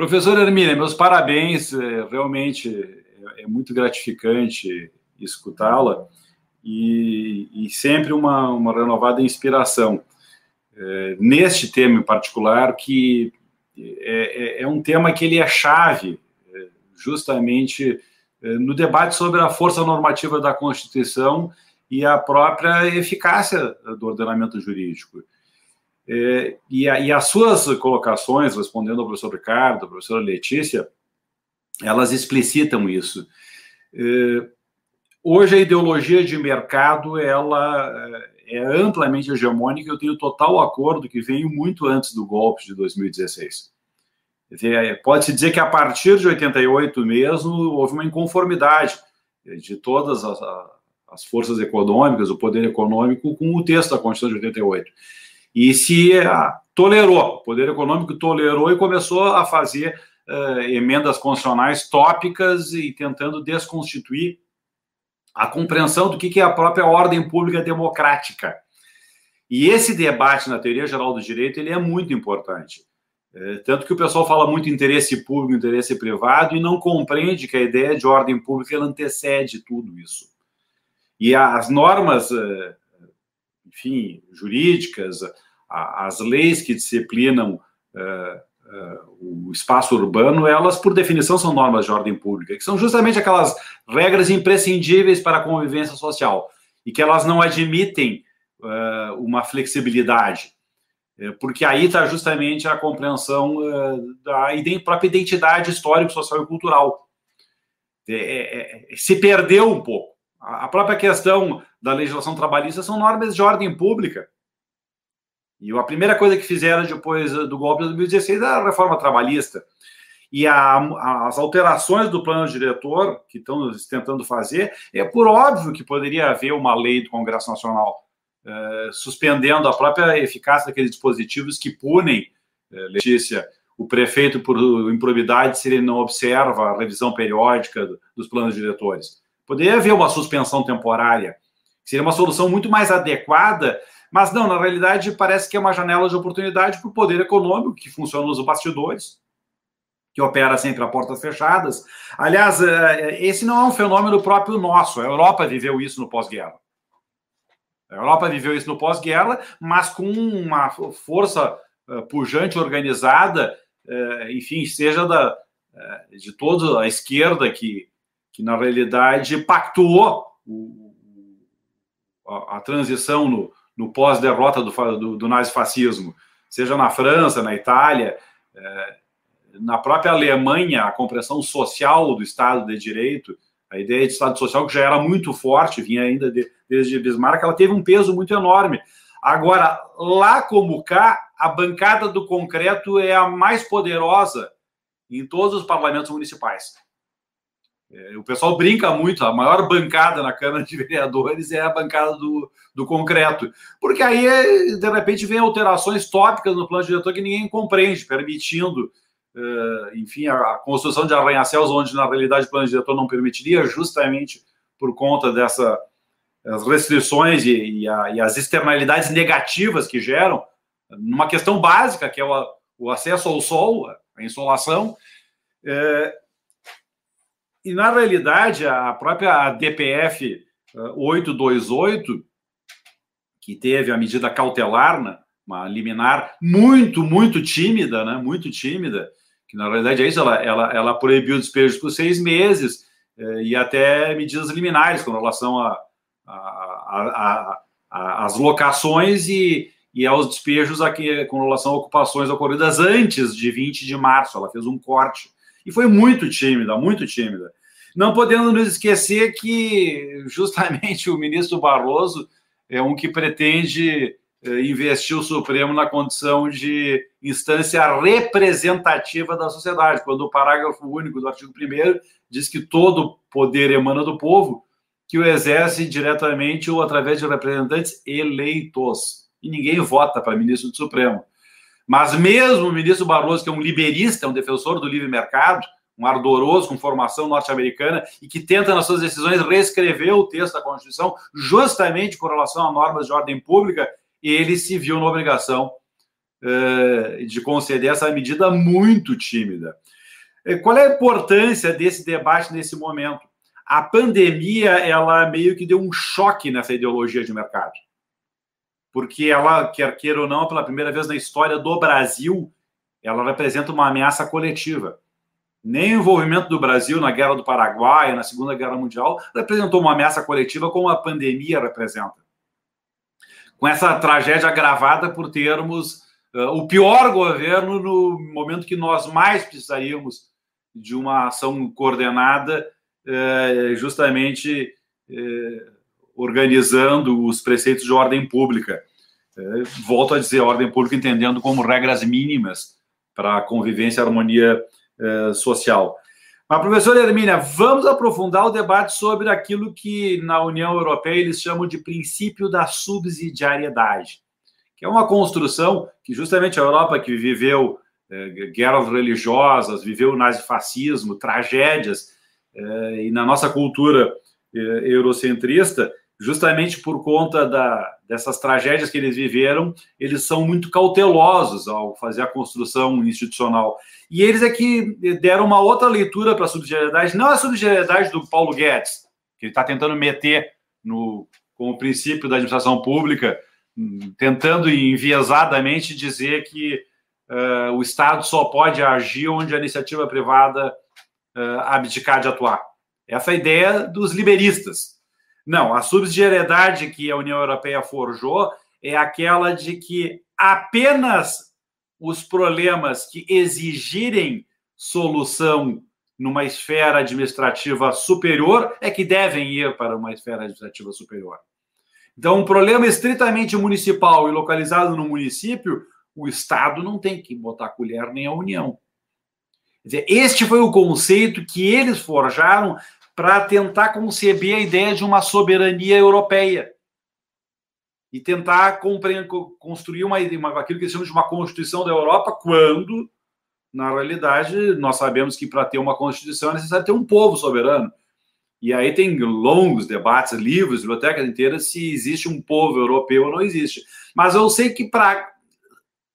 Professor Hermínia, meus parabéns, é, realmente é, é muito gratificante escutá-la e, e, sempre uma, uma renovada inspiração. É, neste tema em particular, que é, é, é, um tema que ele é chave, justamente no debate sobre a força normativa da Constituição e a própria eficácia do ordenamento jurídico. É, e, a, e, as suas colocações, respondendo ao professor Ricardo, à professora Letícia, elas explicitam isso. É, hoje a ideologia de mercado ela é, é amplamente hegemônica. Eu tenho total acordo que veio muito antes do golpe de 2016. É, pode-se dizer que a partir de 88 mesmo houve uma inconformidade de todas as, as forças econômicas, o poder econômico, com o texto da Constituição de 88 e se ah, tolerou, o poder econômico tolerou e começou a fazer uh, emendas constitucionais tópicas e tentando desconstituir a compreensão do que é a própria ordem pública democrática. E esse debate na teoria geral do direito ele é muito importante. É, tanto que o pessoal fala muito interesse público, interesse privado e não compreende que a ideia de ordem pública antecede tudo isso. E as normas uh, enfim, jurídicas, as leis que disciplinam uh, uh, o espaço urbano, elas, por definição, são normas de ordem pública, que são justamente aquelas regras imprescindíveis para a convivência social e que elas não admitem uh, uma flexibilidade, porque aí está justamente a compreensão da própria identidade histórica, social e cultural. É, é, é, se perdeu um pouco. A própria questão da legislação trabalhista são normas de ordem pública. E a primeira coisa que fizeram depois do golpe de 2016 é a reforma trabalhista. E a, as alterações do plano diretor que estão tentando fazer, é por óbvio que poderia haver uma lei do Congresso Nacional eh, suspendendo a própria eficácia daqueles dispositivos que punem, eh, Letícia, o prefeito por improbidade se ele não observa a revisão periódica dos planos diretores. Poderia haver uma suspensão temporária, seria uma solução muito mais adequada, mas não, na realidade parece que é uma janela de oportunidade para o poder econômico que funciona nos bastidores, que opera sempre a portas fechadas. Aliás, é, esse não é um fenômeno próprio nosso, a Europa viveu isso no pós-guerra. A Europa viveu isso no pós-guerra, mas com uma força é, pujante, organizada, enfim, seja da, de toda a esquerda que que na realidade pactuou o, a, transição no, no pós-derrota do, do, do nazifascismo, seja na França, na Itália, é, na própria Alemanha, a compreensão social do Estado de Direito, a ideia de Estado Social que já era muito forte, vinha ainda de, desde Bismarck, ela teve um peso muito enorme. Agora, lá como cá, a bancada do concreto é a mais poderosa em todos os parlamentos municipais. É, o pessoal brinca muito, a maior bancada na Câmara de Vereadores é a bancada do, do concreto, porque aí, de repente, vem alterações tópicas no plano diretor que ninguém compreende, permitindo, uh, enfim, a, a, construção de arranha-céus, onde na realidade o plano diretor não permitiria, justamente por conta dessas restrições e, e, a, e, as externalidades negativas que geram, numa questão básica, que é o, o acesso ao sol, a insolação. É, e, na realidade, a própria DPF 828, eh, que teve a medida cautelar, né, uma liminar muito, muito tímida, né, muito tímida, que na realidade é isso, ela, ela, ela proibiu despejos por seis meses eh, e até medidas liminares com relação a, a, a, a, as locações e, e aos despejos aqui com relação a ocupações ocorridas antes de 20 de março. Ela fez um corte e foi muito tímida, muito tímida. Não podemos nos esquecer que justamente o ministro Barroso é um que pretende eh, investir o Supremo na condição de instância representativa da sociedade, quando o parágrafo único do artigo 1 diz que todo poder emana do povo, que o exerce diretamente ou através de representantes eleitos. E ninguém vota para ministro do Supremo. Mas mesmo o ministro Barroso, que é um liberista, um defensor do livre mercado, um ardoroso com formação norte-americana e que tenta, nas suas decisões, reescrever o texto da Constituição justamente com relação a normas de ordem pública, ele se viu na obrigação uh, de conceder essa medida muito tímida. Qual é a importância desse debate nesse momento? A pandemia, ela meio que deu um choque nessa ideologia de mercado. Porque ela, quer queira ou não, pela primeira vez na história do Brasil, ela representa uma ameaça coletiva. Nem o envolvimento do Brasil na Guerra do Paraguai, na Segunda Guerra Mundial, representou uma ameaça coletiva como a pandemia representa. Com essa tragédia agravada por termos uh, o pior governo no momento que nós mais precisaríamos de uma ação coordenada, uh, justamente uh, organizando os preceitos de ordem pública. volto a dizer, ordem pública entendendo como regras mínimas para a convivência e harmonia eh, social. Mas, professora Hermínia, vamos aprofundar o debate sobre aquilo que na União Europeia eles chamam de princípio da subsidiariedade, que é uma construção que justamente a Europa que viveu eh, guerras religiosas, viveu nazifascismo, tragédias, eh, e na nossa cultura eurocentrista, justamente por conta da, dessas tragédias que eles viveram, eles são muito cautelosos ao fazer a construção institucional. E eles é que deram uma outra leitura para a subsidiariedade, não a subsidiariedade do Paulo Guedes, que ele está tentando meter no, como princípio da administração pública, tentando enviesadamente dizer que uh, o Estado só pode agir onde a iniciativa privada uh, abdicar de atuar. Essa é a ideia dos liberistas não, a subsidiariedade que a União Europeia forjou é aquela de que apenas os problemas que exigirem solução numa esfera administrativa superior é que devem ir para uma esfera administrativa superior. Então, um problema estritamente municipal e localizado no município, o Estado não tem que botar colher nem a União. Dizer, este foi o conceito que eles forjaram para tentar conceber a ideia de uma soberania europeia e tentar construir uma, uma, aquilo que eles chamam de uma Constituição da Europa, quando, na realidade, nós sabemos que para ter uma Constituição é necessário ter um povo soberano. E aí tem longos debates, livros, bibliotecas inteiras, se existe um povo europeu ou não existe. Mas eu sei que para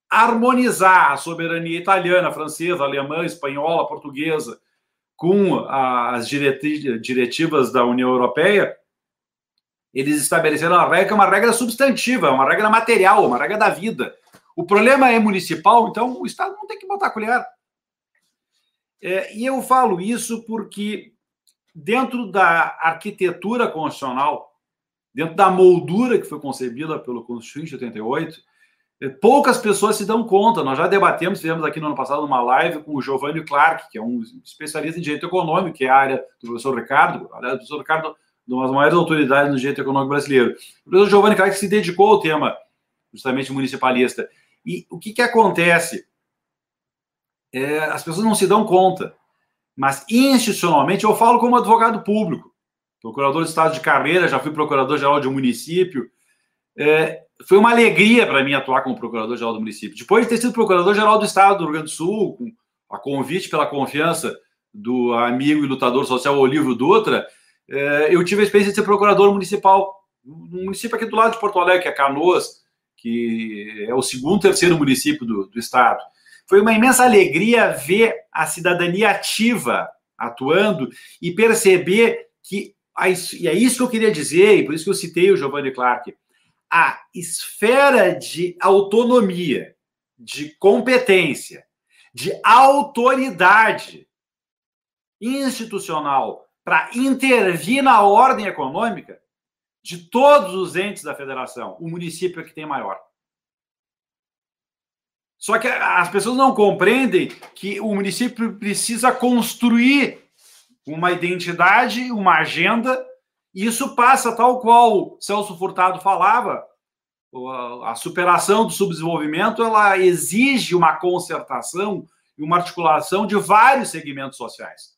harmonizar a soberania italiana, francesa, alemã, espanhola, portuguesa, com as diretivas da União Europeia, eles estabeleceram uma regra, uma regra substantiva, uma regra material, uma regra da vida. O problema é municipal, então o Estado não tem que botar a colher. É, e eu falo isso porque, dentro da arquitetura constitucional, dentro da moldura que foi concebida pelo Constituinte de 88, é, poucas pessoas se dão conta. Nós já debatemos, fizemos aqui no ano passado uma live com o Giovanni Clark, que é um especialista em direito econômico, que é a área do professor Ricardo. Aliás, professor Ricardo uma das maiores autoridades no direito econômico brasileiro. O professor Giovanni Clark se dedicou ao tema, justamente municipalista. E o que, que acontece? É, as pessoas não se dão conta, mas institucionalmente, eu falo como advogado público, procurador de Estado de carreira, já fui procurador-geral de um município. É, foi uma alegria para mim atuar como procurador-geral do município. Depois de ter sido procurador-geral do Estado do Rio Grande do Sul, com a convite pela confiança do amigo e lutador social Olívio Dutra, é, eu tive a experiência de ser procurador municipal, no município aqui do lado de Porto Alegre, que é Canoas, que é o segundo, terceiro município do, do Estado. Foi uma imensa alegria ver a cidadania ativa atuando e perceber que, e é isso que eu queria dizer, e por isso que eu citei o Giovanni Clark, a esfera de autonomia, de competência, de autoridade institucional para intervir na ordem econômica de todos os entes da federação, o município é que tem maior. Só que as pessoas não compreendem que o município precisa construir uma identidade, uma agenda isso passa tal qual Celso Furtado falava, a superação do subdesenvolvimento ela exige uma concertação e uma articulação de vários segmentos sociais.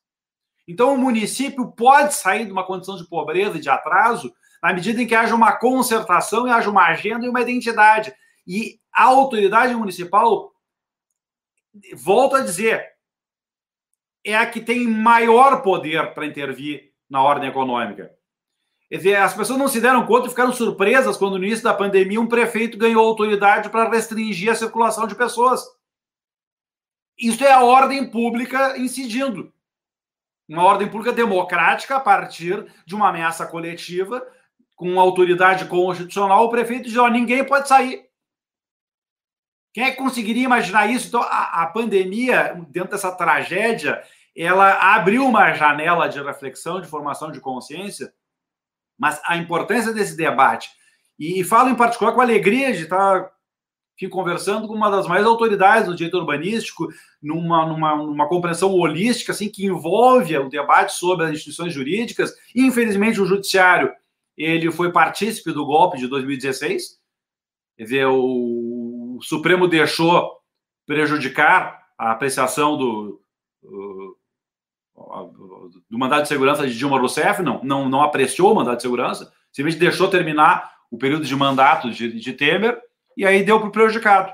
Então, o município pode sair de uma condição de pobreza e de atraso na medida em que haja uma concertação e haja uma agenda e uma identidade. E a autoridade municipal, volto a dizer, é a que tem maior poder para intervir na ordem econômica. As pessoas não se deram conta e ficaram surpresas quando, no início da pandemia, um prefeito ganhou autoridade para restringir a circulação de pessoas. Isso é a ordem pública incidindo. Uma ordem pública democrática a partir de uma ameaça coletiva, com autoridade constitucional, o prefeito diz: ó, ninguém pode sair. Quem é que conseguiria imaginar isso? Então, a, a pandemia, dentro dessa tragédia, ela abriu uma janela de reflexão, de formação de consciência, mas a importância desse debate, e, falo em particular com alegria de estar aqui conversando com uma das mais autoridades do direito urbanístico, numa, numa, numa compreensão holística, assim, que envolve o debate sobre as instituições jurídicas. Infelizmente, o judiciário ele foi partícipe do golpe de 2016. Quer dizer, o, o Supremo deixou prejudicar a apreciação do, do mandato de segurança de Dilma Rousseff, não, não, não apreciou o mandato de segurança, simplesmente deixou terminar o período de mandato de, de Temer e aí deu para o prejudicado.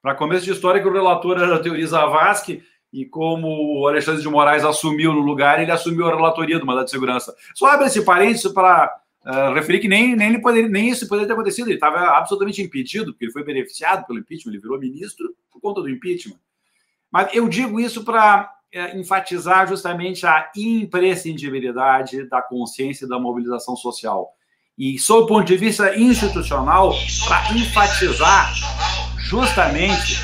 Para começo de história, que o relator era a Teori Zavascki, e como o Alexandre de Moraes assumiu no lugar, ele assumiu a relatoria do mandato de segurança. Só abre esse parênteses para uh, referir que nem, nem, ele poderia, nem isso poderia ter acontecido, ele estava absolutamente impedido, porque ele foi beneficiado pelo impeachment, ele virou ministro por conta do impeachment. Mas eu digo isso para enfatizar justamente a imprescindibilidade da consciência e da mobilização social. E, sob o ponto de vista institucional, para enfatizar justamente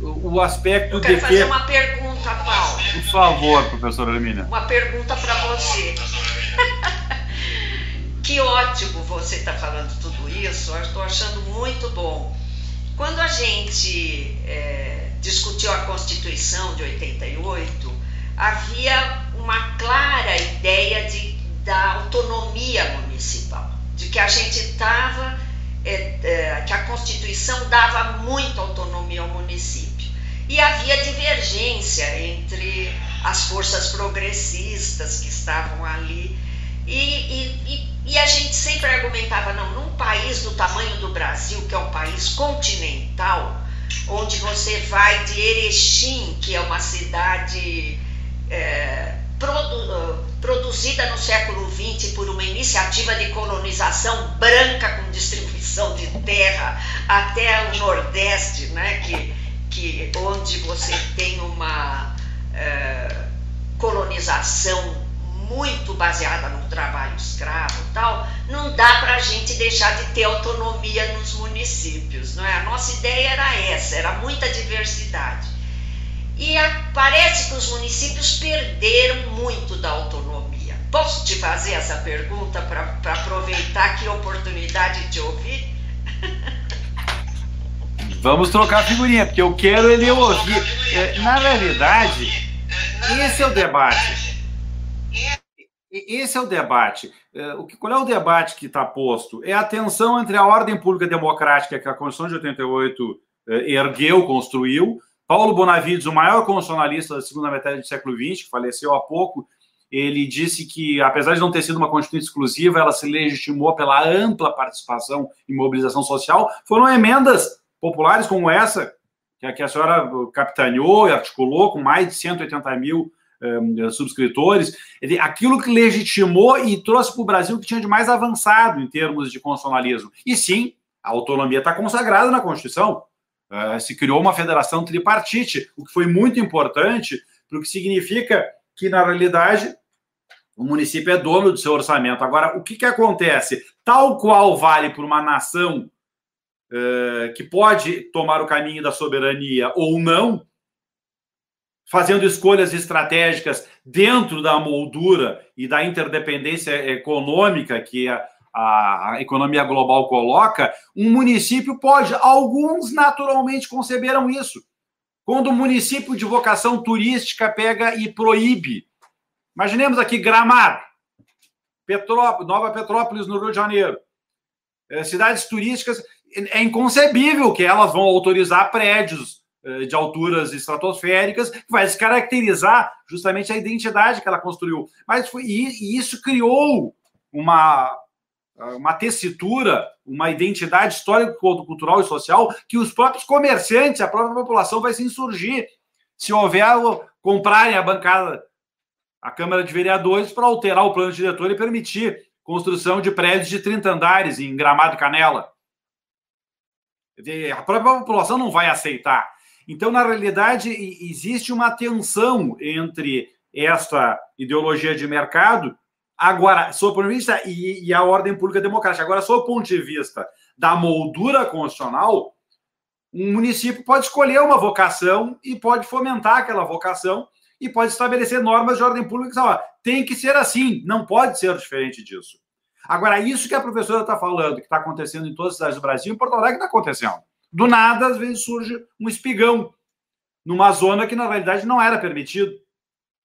o aspecto Eu quero de fazer que... uma pergunta, Paulo. Por favor, professora Hermínia. Uma pergunta para você. que ótimo você está falando tudo isso. Eu estou achando muito bom. Quando a gente é, discutiu a Constituição de 88, havia uma clara ideia de, da autonomia municipal, de que a gente estava, é, é, que a Constituição dava muita autonomia ao município. E havia divergência entre as forças progressistas que estavam ali e, e, e, a gente sempre argumentava, não, num país do tamanho do Brasil, que é um país continental, onde você vai de Erechim, que é uma cidade é, produ, produzida no século XX por uma iniciativa de colonização branca com distribuição de terra até o Nordeste, né, que, que, onde você tem uma é, colonização muito baseada no trabalho escravo e tal, não dá para a gente deixar de ter autonomia nos municípios, não é? A nossa ideia era essa, era muita diversidade. E a, parece que os municípios perderam muito da autonomia. Posso te fazer essa pergunta para aproveitar que oportunidade de ouvir? Vamos trocar figurinha, porque eu quero ele ouvir. É, na realidade, esse é o debate esse é o debate. É, o que, qual é o debate que está posto? É a tensão entre a ordem pública democrática que a Constituição de 88 eh, ergueu, construiu. Paulo Bonavides, o maior constitucionalista da segunda metade do século XX, que faleceu há pouco, ele disse que, apesar de não ter sido uma Constituição exclusiva, ela se legitimou pela ampla participação e mobilização social. Foram emendas populares como essa, que a senhora capitaneou e articulou, com mais de 180 mil um, subscritores, aquilo que legitimou e trouxe para o Brasil que tinha de mais avançado em termos de constitucionalismo. E sim, a autonomia está consagrada na Constituição. Uh, se criou uma federação tripartite, o que foi muito importante, porque significa que, na realidade, o município é dono do seu orçamento. Agora, o que, que acontece? Tal qual vale para uma nação uh, que pode tomar o caminho da soberania ou não, fazendo escolhas estratégicas dentro da moldura e da interdependência econômica que a, a, economia global coloca, um município pode, alguns naturalmente conceberam isso. Quando o município de vocação turística pega e proíbe, imaginemos aqui Gramado, Petrópolis, Nova Petrópolis no Rio de Janeiro, é, cidades turísticas, é inconcebível que elas vão autorizar prédios eh, de alturas estratosféricas, que vai caracterizar justamente a identidade que ela construiu. Mas foi, e, isso criou uma, uma tessitura, uma identidade histórica, cultural e social que os próprios comerciantes, a própria população vai se insurgir se houver comprarem a bancada a Câmara de Vereadores para alterar o plano diretor e permitir construção de prédios de 30 andares em Gramado Canela. A própria população não vai aceitar. Então, na realidade, existe uma tensão entre esta ideologia de mercado, agora, sob o ponto de vista, e, e a ordem pública democrática. Agora, sob o ponto de vista da moldura constitucional, um município pode escolher uma vocação e pode fomentar aquela vocação e pode estabelecer normas de ordem pública que tem que ser assim, não pode ser diferente disso. Agora, isso que a professora está falando, que está acontecendo em todas as cidades do Brasil, em Porto Alegre está acontecendo. Do nada, às vezes surge um espigão numa zona que, na realidade, não era permitido.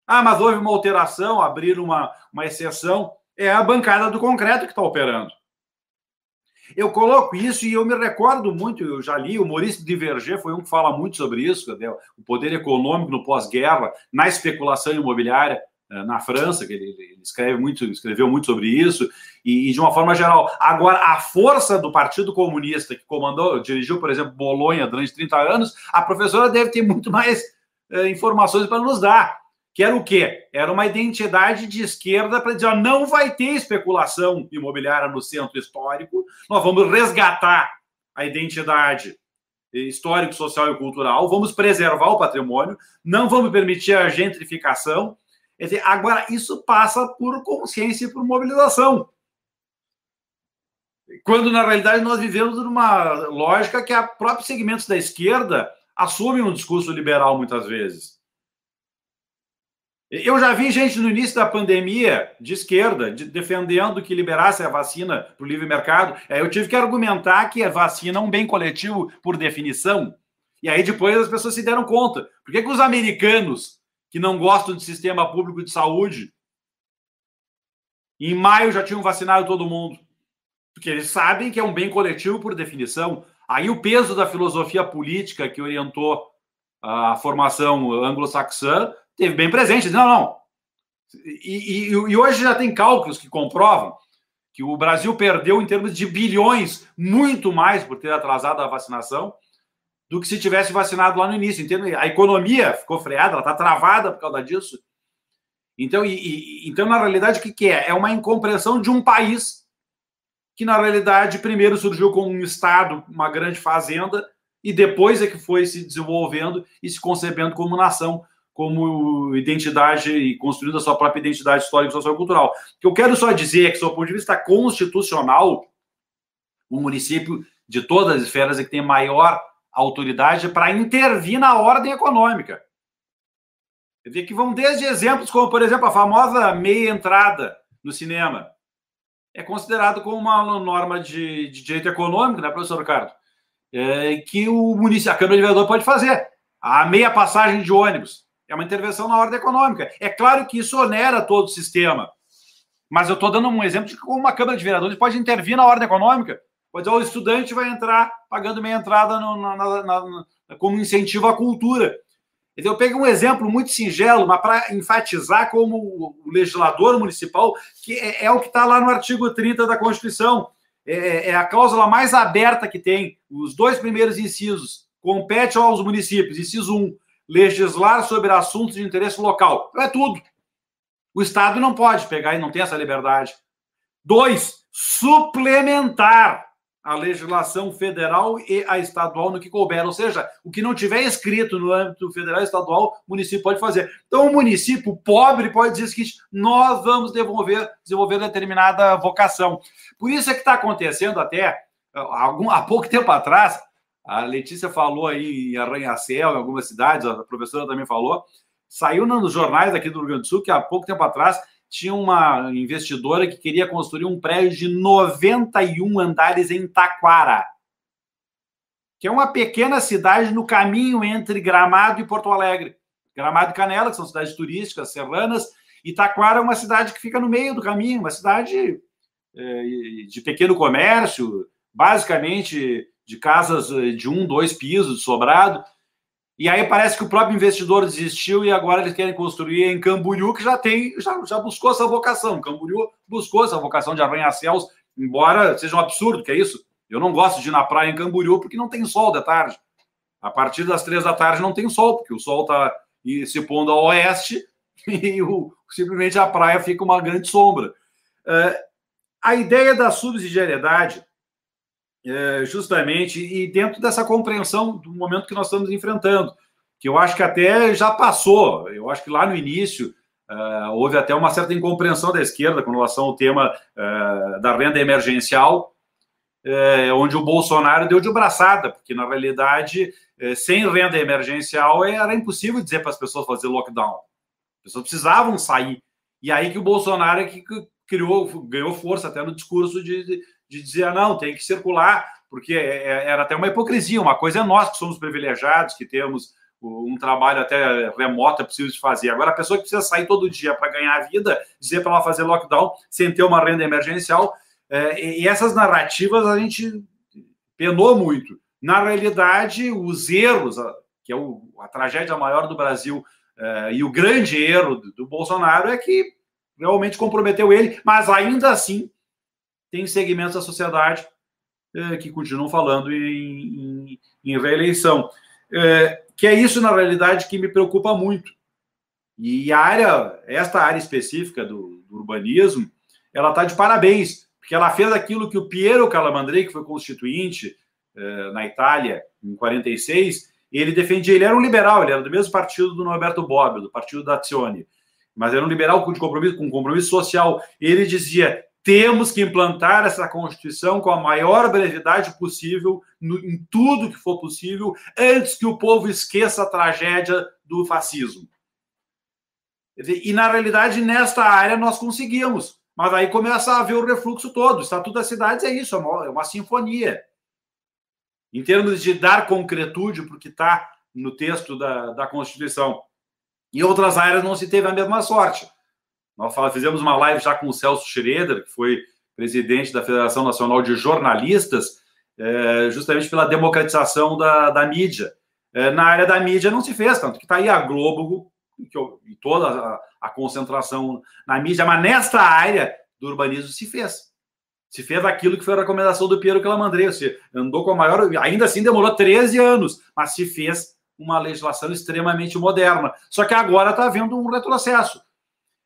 Ah, mas houve uma alteração, abrir uma, uma exceção. É a bancada do concreto que está operando. Eu coloco isso e eu me recordo muito, eu já li, o Maurício Diverger foi um que fala muito sobre isso, o poder econômico no pós-guerra, na especulação imobiliária na França, que ele, ele, escreve muito, escreveu muito sobre isso, e, e, de uma forma geral. Agora, a força do Partido Comunista, que comandou, dirigiu, por exemplo, Bolonha durante 30 anos, a professora deve ter muito mais eh, informações para nos dar que era o quê? Era uma identidade de esquerda para dizer, ó, não vai ter especulação imobiliária no centro histórico, nós vamos resgatar a identidade histórico, social e cultural, vamos preservar o patrimônio, não vamos permitir a gentrificação. Dizer, agora, isso passa por consciência e por mobilização. Quando, na realidade, nós vivemos numa lógica que a próprios segmentos da esquerda assumem um discurso liberal muitas vezes. Eu já vi gente no início da pandemia, de esquerda, de, defendendo que liberasse a vacina para o livre mercado. Aí eu tive que argumentar que a vacina é um bem coletivo por definição. E aí depois as pessoas se deram conta. Por que, que os americanos, que não gostam de sistema público de saúde, em maio já tinham vacinado todo mundo? Porque eles sabem que é um bem coletivo por definição. Aí o peso da filosofia política que orientou a formação anglo-saxã teve bem presente. Não, não. E, e, e, hoje já tem cálculos que comprovam que o Brasil perdeu em termos de bilhões muito mais por ter atrasado a vacinação do que se tivesse vacinado lá no início. Entende? A economia ficou freada, ela está travada por causa disso. Então, e, então, na realidade, o que, que é? É uma incompreensão de um país que, na realidade, primeiro surgiu como um Estado, uma grande fazenda, e depois é que foi se desenvolvendo e se concebendo como nação como identidade e construindo a sua própria identidade histórica, e cultural. O que eu quero só dizer é que, do ponto de vista constitucional, o município de todas as esferas é que tem maior autoridade para intervir na ordem econômica. Quer dizer, que vão desde exemplos como, por exemplo, a famosa meia entrada no cinema. É considerado como uma norma de, de direito econômico, né, professor Ricardo? É, que o município, a Câmara de Vereador pode fazer. A meia passagem de ônibus. É uma intervenção na ordem econômica. É claro que isso onera todo o sistema. Mas eu estou dando um exemplo de como uma Câmara de Vereadores pode intervir na ordem econômica. Pode dizer, o estudante vai entrar pagando meia entrada no, na, na, na, como incentivo à cultura. Eu peguei um exemplo muito singelo, mas para enfatizar como o legislador municipal, que é, é o que está lá no artigo 30 da Constituição. É, é, a cláusula mais aberta que tem. Os dois primeiros incisos. Compete aos municípios. Inciso 1 legislar sobre assuntos de interesse local. É tudo. O Estado não pode pegar e não tem essa liberdade. Dois, suplementar a legislação federal e a estadual no que couber. Ou seja, o que não tiver escrito no âmbito federal e estadual, o município pode fazer. Então, o município pobre pode dizer seguinte: nós vamos desenvolver, desenvolver determinada vocação. Por isso é que está acontecendo até, algum, há pouco tempo atrás, a Letícia falou aí em Arranha-Céu, em algumas cidades, a professora também falou. Saiu nos jornais aqui do Rio Grande do Sul que há pouco tempo atrás tinha uma investidora que queria construir um prédio de 91 andares em Taquara, que é uma pequena cidade no caminho entre Gramado e Porto Alegre. Gramado e Canela, que são cidades turísticas, serranas, e Taquara é uma cidade que fica no meio do caminho, uma cidade é, de pequeno comércio, basicamente de casas eh, de um, dois pisos, sobrado. E aí parece que o próprio investidor desistiu e agora eles querem construir em Camboriú, que já tem, já, já buscou essa vocação. Camboriú buscou essa vocação de arranha-céus, embora seja um absurdo, que é isso. Eu não gosto de ir na praia em Camboriú porque não tem sol de tarde. A partir das três da tarde não tem sol, porque o sol está se pondo ao oeste, e o, simplesmente a praia fica uma grande sombra. Uh, a ideia da subsidiariedade, uh, justamente, e dentro dessa compreensão do momento que nós estamos enfrentando, que eu acho que até já passou, eu acho que lá no início uh, houve até uma certa incompreensão da esquerda com relação ao tema da renda emergencial, onde o Bolsonaro deu de braçada, porque na realidade, sem renda emergencial, era impossível dizer para as pessoas fazer lockdown. As pessoas precisavam sair. E aí que o Bolsonaro é que criou, ganhou força até no discurso de, de, de dizer, ah, não, tem que circular, porque é, é, era até uma hipocrisia. Uma coisa é nós que somos privilegiados, que temos um trabalho até remoto é possível de fazer. Agora, a pessoa que precisa sair todo dia para ganhar a vida, dizer para ela fazer lockdown sem ter uma renda emergencial, é, e essas narrativas a gente penou muito. Na realidade, os erros, que é a tragédia maior do Brasil, e o grande erro do, Bolsonaro é que realmente comprometeu ele, mas ainda assim tem segmentos da sociedade uh, que continuam falando em, em, em reeleição. Uh, que é isso, na realidade, que me preocupa muito. E a área, esta área específica do, do urbanismo, ela está de parabéns, porque ela fez aquilo que o Piero Calamandrei, que foi constituinte na Itália em 46, ele defendia, ele era um liberal, ele era do mesmo partido do Norberto Bobbio, do partido da Azione, mas era um liberal com compromisso, com compromisso social. Ele dizia: temos que implantar essa Constituição com a maior brevidade possível, no, em tudo que for possível, antes que o povo esqueça a tragédia do fascismo. E, na realidade, nesta área nós conseguimos. Mas aí começa a haver o refluxo todo. O Estatuto das Cidades é isso, é uma, é uma sinfonia em termos de dar concretude para o que está no texto da, da Constituição. Em outras áreas não se teve a mesma sorte. Nós fizemos uma live já com o Celso Schroeder, que foi presidente da Federação Nacional de Jornalistas, é, justamente pela democratização da, da mídia. É, na área da mídia não se fez, tanto que está aí a Globo e toda a, a concentração na mídia, mas nesta área do urbanismo se fez se fez aquilo que foi a recomendação do Piero Calamandrei, se andou com a maior, ainda assim demorou 13 anos, mas se fez uma legislação extremamente moderna. Só que agora está havendo um retrocesso.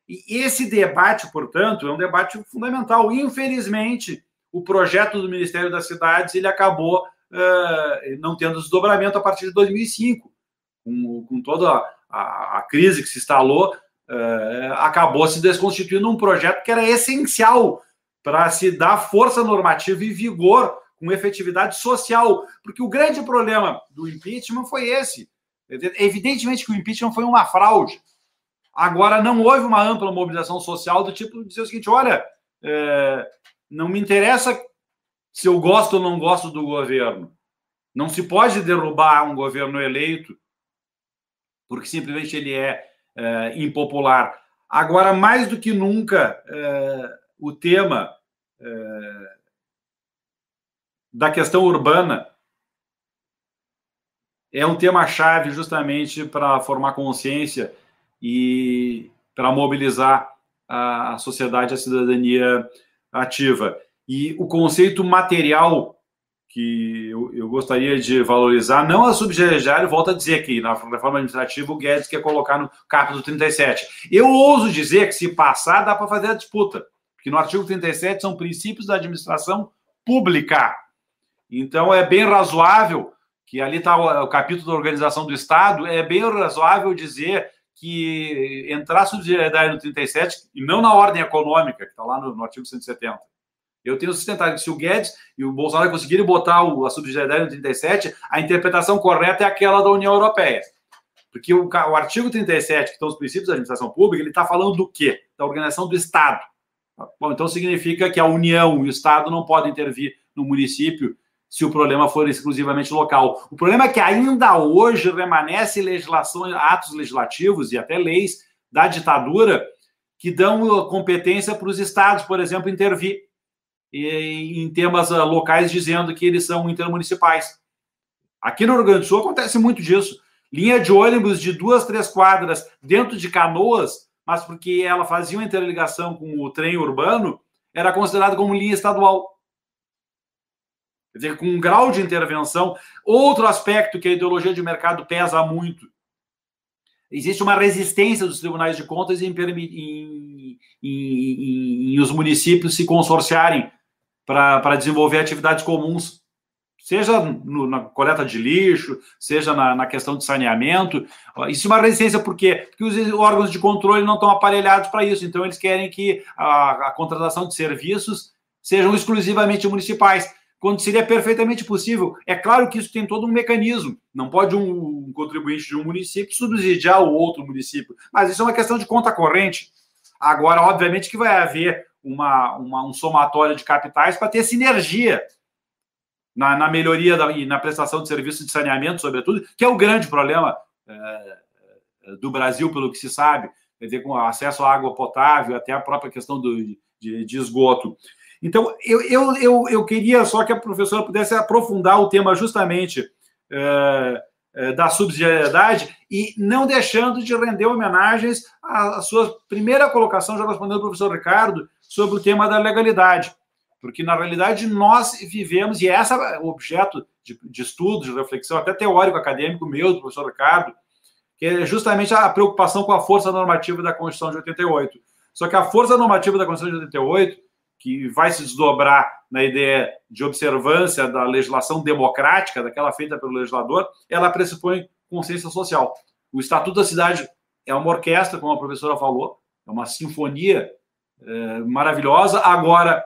E esse debate, portanto, é um debate fundamental. Infelizmente, o projeto do Ministério das Cidades ele acabou uh, não tendo desdobramento a partir de 2005, com, com toda a, a, a, crise que se instalou, uh, acabou se desconstituindo um projeto que era essencial para se dar força normativa e vigor com efetividade social, porque o grande problema do impeachment foi esse. Evidentemente que o impeachment foi uma fraude. Agora, não houve uma ampla mobilização social do tipo de dizer o seguinte: olha, é, não me interessa se eu gosto ou não gosto do governo. Não se pode derrubar um governo eleito porque simplesmente ele é, é impopular. Agora, mais do que nunca, é, o tema é, da questão urbana é um tema-chave justamente para formar consciência e para mobilizar a, sociedade, a cidadania ativa. E o conceito material que eu, eu, gostaria de valorizar, não a subsidiária, volto a dizer aqui, na reforma administrativa, o Guedes quer colocar no capítulo 37. Eu ouso dizer que se passar, dá para fazer a disputa que no artigo 37 são princípios da administração pública. Então, é bem razoável que ali está o, o, capítulo da organização do Estado, é bem razoável dizer que entrar subsidiariedade no 37 e não na ordem econômica, que está lá no, no, artigo 170. Eu tenho sustentado que se o Guedes e o Bolsonaro conseguirem botar o, a subsidiariedade no 37, a interpretação correta é aquela da União Europeia. Porque o, o artigo 37, que estão os princípios da administração pública, ele está falando do quê? Da organização do Estado. Bom, então significa que a União e o Estado não podem intervir no município se o problema for exclusivamente local. O problema é que ainda hoje remanesce legislação, atos legislativos e até leis da ditadura que dão competência para os estados, por exemplo, intervir em temas ah, locais dizendo que eles são intermunicipais. Aqui no Rio Grande do Sul acontece muito disso. Linha de ônibus de duas, três quadras dentro de canoas mas porque ela fazia uma interligação com o trem urbano, era considerado como linha estadual. Quer dizer, com um grau de intervenção. Outro aspecto que a ideologia de mercado pesa muito. existe uma resistência dos tribunais de contas em, em, em, em os municípios se consorciarem para desenvolver atividades comuns, seja no, na coleta de lixo, seja na, na, questão de saneamento. Isso é uma resistência, por quê? Porque os órgãos de controle não estão aparelhados para isso, então eles querem que a, a contratação de serviços sejam exclusivamente municipais quando seria perfeitamente possível. É claro que isso tem todo um mecanismo. Não pode um, contribuinte de um município subsidiar o outro município, mas isso é uma questão de conta corrente. Agora, obviamente, que vai haver uma, uma um somatório de capitais para ter sinergia na, na melhoria da, e na prestação de serviços de saneamento, sobretudo, que é o grande problema é, do Brasil, pelo que se sabe, quer dizer, com acesso à água potável, até a própria questão do, de, de esgoto. Então, eu, eu, eu, eu queria só que a professora pudesse aprofundar o tema justamente é, é, da subsidiariedade e não deixando de render homenagens à, à sua primeira colocação, já respondendo ao professor Ricardo, sobre o tema da legalidade. Porque, na realidade, nós vivemos, e esse é o objeto de, de estudo, de reflexão, até teórico, acadêmico meu, do professor Ricardo, que é justamente a preocupação com a força normativa da Constituição de 88. Só que a força normativa da Constituição de 88 que vai se desdobrar na ideia de observância da legislação democrática, daquela feita pelo legislador, ela pressupõe consciência social. O Estatuto da Cidade é uma orquestra, como a professora falou, é uma sinfonia é, maravilhosa. Agora,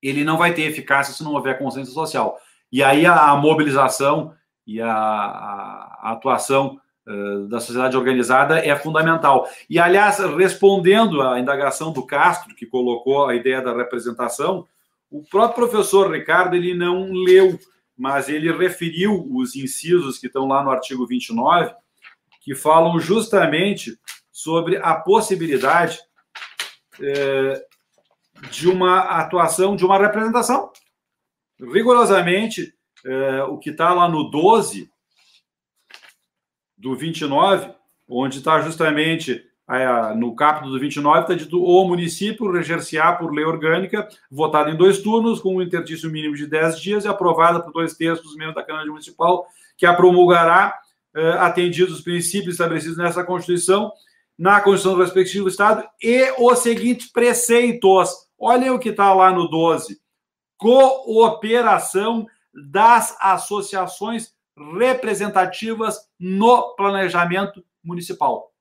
ele não vai ter eficácia se não houver consciência social. E aí a, mobilização e a, a, atuação da sociedade organizada é fundamental. E, aliás, respondendo à indagação do Castro, que colocou a ideia da representação, o próprio professor Ricardo ele não leu, mas ele referiu os incisos que estão lá no artigo 29, que falam justamente sobre a possibilidade é, de uma atuação, de uma representação. Rigorosamente, é, o que está lá no 12 do 29, onde está justamente no capítulo do 29, está dito o município reger-se-á por lei orgânica, votada em dois turnos, com um interstício mínimo de 10 dias e aprovada por dois terços dos membros da Câmara Municipal, que a promulgará, eh, atendidos os princípios estabelecidos nessa Constituição, na Constituição do respectivo Estado, e os seguintes preceitos. Olhem o que está lá no 12. Cooperação das associações representativas no planejamento municipal.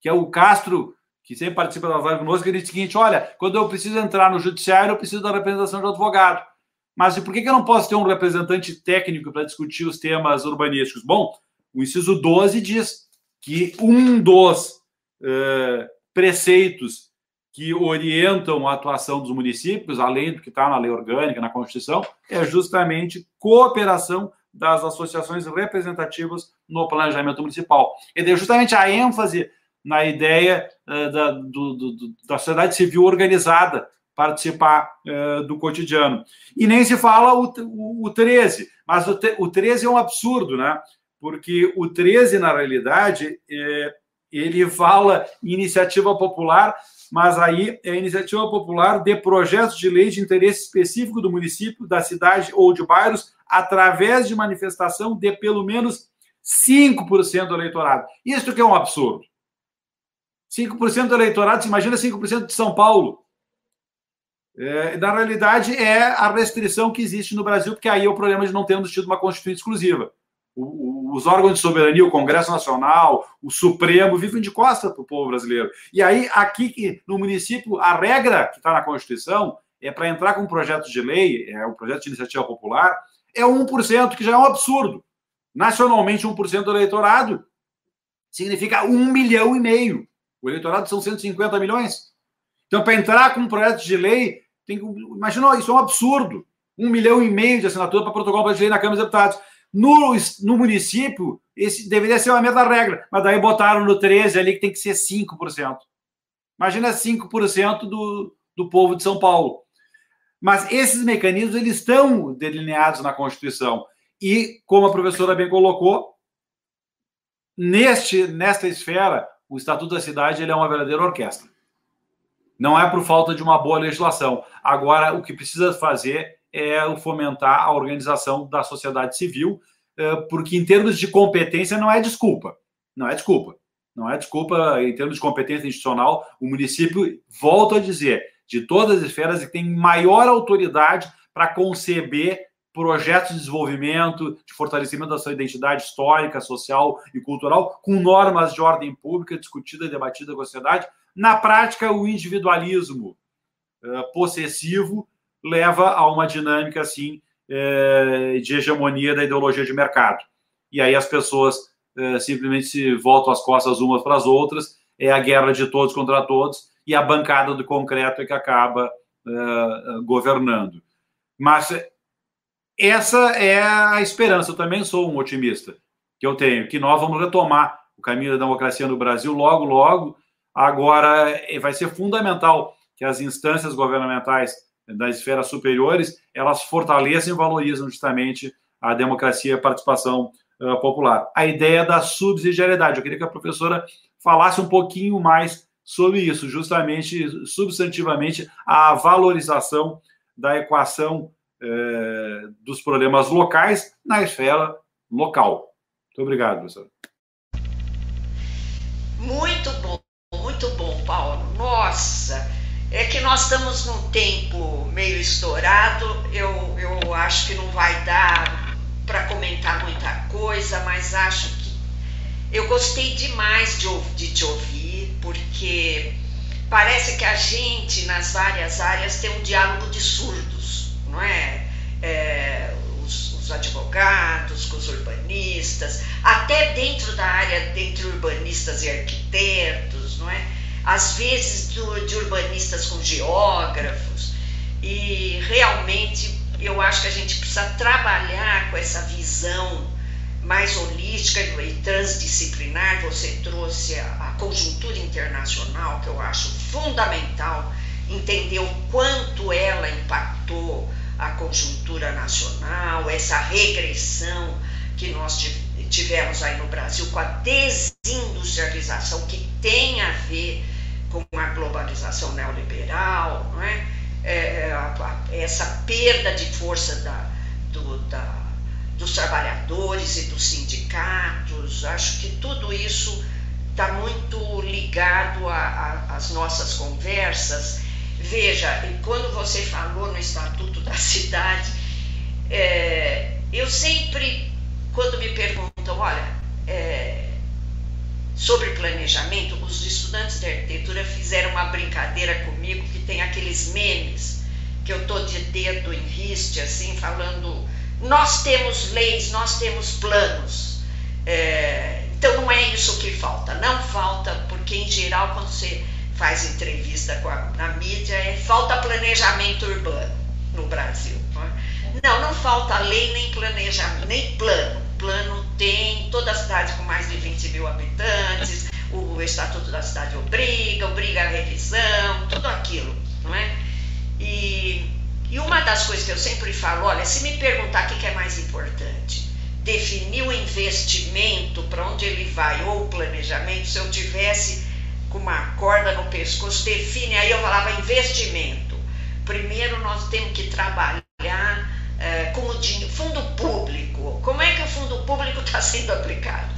Que é o Castro, que sempre participa das lives conosco, ele diz o seguinte: olha, quando eu preciso entrar no judiciário, eu preciso da representação de advogado. Mas por que eu não posso ter um representante técnico para discutir os temas urbanísticos? Bom, o inciso 12 diz que um dos uh, preceitos que orientam a atuação dos municípios, além do que está na lei orgânica, na Constituição, é justamente cooperação das associações representativas no planejamento municipal. E deu justamente a ênfase na ideia uh, da, do, do, da sociedade civil organizada participar uh, do cotidiano. E nem se fala o, o, o 13, mas o, o 13 é um absurdo, né? Porque o 13, na realidade, é, ele fala iniciativa popular, mas aí é iniciativa popular de projetos de lei de interesse específico do município, da cidade ou de bairros, através de manifestação de pelo menos 5% do eleitorado. Isso que é um absurdo. 5% do eleitorado, se imagina 5% de São Paulo. É, na realidade, é a restrição que existe no Brasil, porque aí é o problema de não termos tido uma Constituição exclusiva. Os órgãos de soberania, o Congresso Nacional, o Supremo, vivem de costa para o povo brasileiro. E aí, aqui no município, a regra que está na Constituição é para entrar com um projeto de lei, é um projeto de iniciativa popular, é 1%, que já é um absurdo. Nacionalmente, 1% do eleitorado significa um milhão e meio. O eleitorado são 150 milhões. Então, para entrar com um projeto de lei, tem que. Imagina, isso é um absurdo. Um milhão e meio de assinatura para protocolo de lei na Câmara dos Deputados. No, no município, esse deveria ser uma meta regra, mas daí botaram no 13 ali que tem que ser 5%. Imagina 5% do, do povo de São Paulo. Mas esses mecanismos eles estão delineados na Constituição. E, como a professora bem colocou, neste, nesta esfera, o Estatuto da Cidade ele é uma verdadeira orquestra. Não é por falta de uma boa legislação. Agora, o que precisa fazer é fomentar a organização da sociedade civil, eh, porque, em termos de competência, não é desculpa. Não é desculpa. Não é desculpa em termos de competência institucional. O município, volto a dizer, de todas as esferas, que tem maior autoridade para conceber projetos de desenvolvimento, de fortalecimento da sua identidade histórica, social e cultural, com normas de ordem pública discutida e debatida com a sociedade. Na prática, o individualismo uh, possessivo leva a uma dinâmica assim uh, de hegemonia da ideologia de mercado. E aí as pessoas uh, simplesmente se voltam as costas umas para as outras, é a guerra de todos contra todos, e a bancada do concreto é que acaba governando. Mas essa é a esperança. Eu também sou um otimista que eu tenho, que nós vamos retomar o caminho da democracia no Brasil logo, logo. Agora, vai ser fundamental que as instâncias governamentais das esferas superiores elas fortaleçam e valorizam justamente a democracia e a participação uh, popular. A ideia da subsidiariedade. Eu queria que a professora falasse um pouquinho mais sobre isso, justamente, substantivamente, a valorização da equação é, dos problemas locais na esfera local. Muito obrigado, professor. Muito bom, muito bom, Paulo. Nossa, é que nós estamos num tempo meio estourado. Eu, eu acho que não vai dar para comentar muita coisa, mas acho que eu gostei demais de, de te ouvir, porque parece que a gente, nas várias áreas, tem um diálogo de surdos não é? é os, os, advogados, com os urbanistas, até dentro da área, entre urbanistas e arquitetos, não é? Às vezes do, de urbanistas com geógrafos, e realmente eu acho que a gente precisa trabalhar com essa visão mais holística e transdisciplinar. Você trouxe a, a conjuntura internacional, que eu acho fundamental entender o quanto ela impactou a conjuntura nacional, essa regressão que nós tivemos aí no Brasil com a desindustrialização que tem a ver com a globalização neoliberal, não é? é, é essa perda de força da, do, da, dos trabalhadores e dos sindicatos, acho que tudo isso está muito ligado às nossas conversas Veja, quando você falou no Estatuto da Cidade, é, eu sempre, quando me perguntam, olha, é, sobre planejamento, os estudantes de arquitetura fizeram uma brincadeira comigo que tem aqueles memes que eu tô de dedo em riste, assim, falando, nós temos leis, nós temos planos. É, então não é isso que falta, não falta, porque em geral quando você faz entrevista a, na mídia é falta planejamento urbano no Brasil. Não, é? não, não falta lei nem planejamento, nem plano. Plano tem toda a cidade com mais de 20 mil habitantes, o Estatuto da Cidade obriga, obriga a revisão, tudo aquilo, não é? E, e uma das coisas que eu sempre falo, olha, se me perguntar o que é mais importante, definir o investimento, para onde ele vai, ou o planejamento, se eu tivesse com uma corda no pescoço, define, aí eu falava investimento. Primeiro nós temos que trabalhar é, com o dinheiro, fundo público. Como é que o fundo público está sendo aplicado?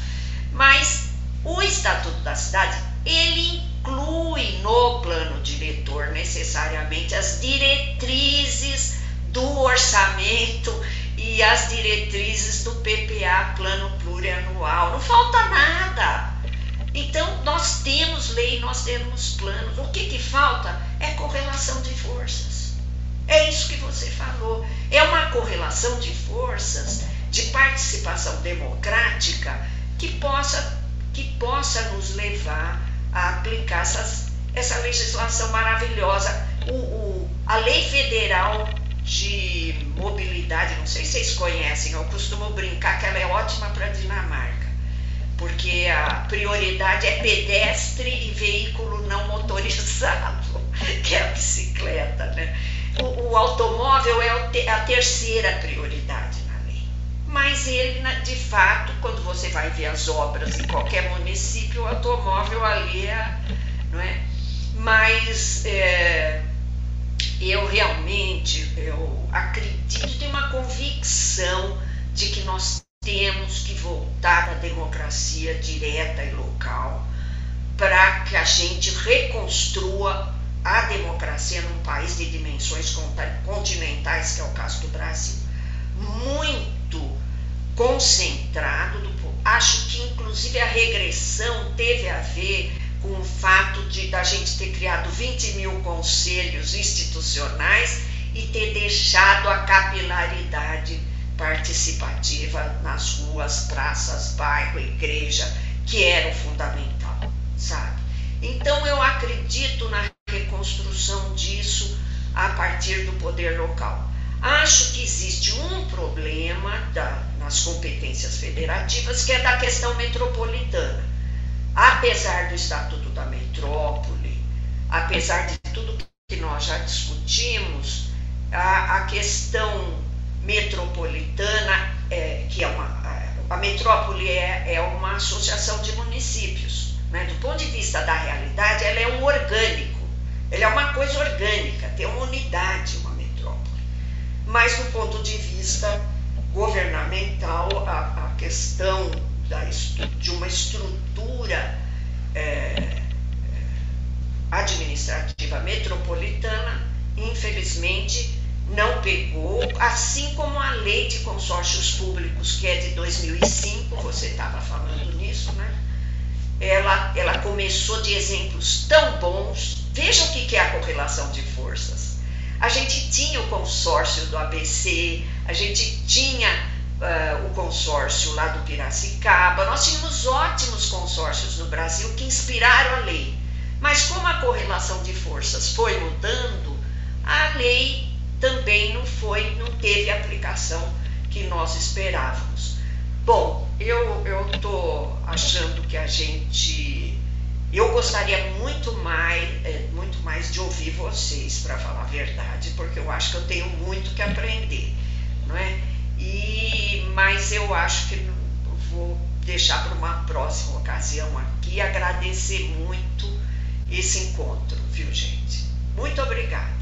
Mas o Estatuto da Cidade, ele inclui no plano diretor necessariamente as diretrizes do orçamento e as diretrizes do PPA, Plano Plurianual. Não falta nada. Então, nós temos lei, nós temos planos. O que, que falta é correlação de forças. É isso que você falou. É uma correlação de forças, de participação democrática, que possa, que possa nos levar a aplicar essas, essa legislação maravilhosa. O, o, a lei federal de mobilidade, não sei se vocês conhecem, eu costumo brincar que ela é ótima para a Dinamarca porque a prioridade é pedestre e veículo não motorizado, que é a bicicleta. Né? O, o automóvel é a terceira prioridade. Mas ele, de fato, quando você vai ver as obras em qualquer município, o automóvel ali é. Não é? Mas é, eu realmente eu acredito, tenho uma convicção de que nós temos que voltar à democracia direta e local para que a gente reconstrua a democracia num país de dimensões continentais, que é o caso do Brasil. Muito concentrado, do, acho que inclusive a regressão teve a ver com o fato de da gente ter criado 20 mil conselhos institucionais e ter deixado a capilaridade participativa nas ruas, praças, bairro, igreja, que era o fundamental, sabe? Então eu acredito na reconstrução disso a partir do poder local. Acho que existe um problema da, nas competências federativas que é da questão metropolitana. Apesar do Estatuto da Metrópole, apesar de tudo que nós já discutimos, a, a questão metropolitana, é, que é uma. A, metrópole é, é uma associação de municípios. Né? Do ponto de vista da realidade, ela é um orgânico, ela é uma coisa orgânica, tem uma unidade, uma. Mas do ponto de vista governamental, a, a questão da, de uma estrutura é, administrativa metropolitana, infelizmente, não pegou, assim como a lei de consórcios públicos, que é de 2005, você estava falando nisso, né? Ela, ela começou de exemplos tão bons. Veja o que é a correlação de forças. A gente tinha o consórcio do ABC, a gente tinha uh, o consórcio lá do Piracicaba, nós tínhamos ótimos consórcios no Brasil que inspiraram a lei. Mas como a correlação de forças foi mudando, a lei também não foi, não teve a aplicação que nós esperávamos. Bom, eu estou achando que a gente. Eu gostaria muito mais, é, muito mais de ouvir vocês, para falar a verdade, porque eu acho que eu tenho muito que aprender, não é? E, mas eu acho que vou deixar para uma próxima ocasião aqui, agradecer muito esse encontro, viu gente? Muito obrigada.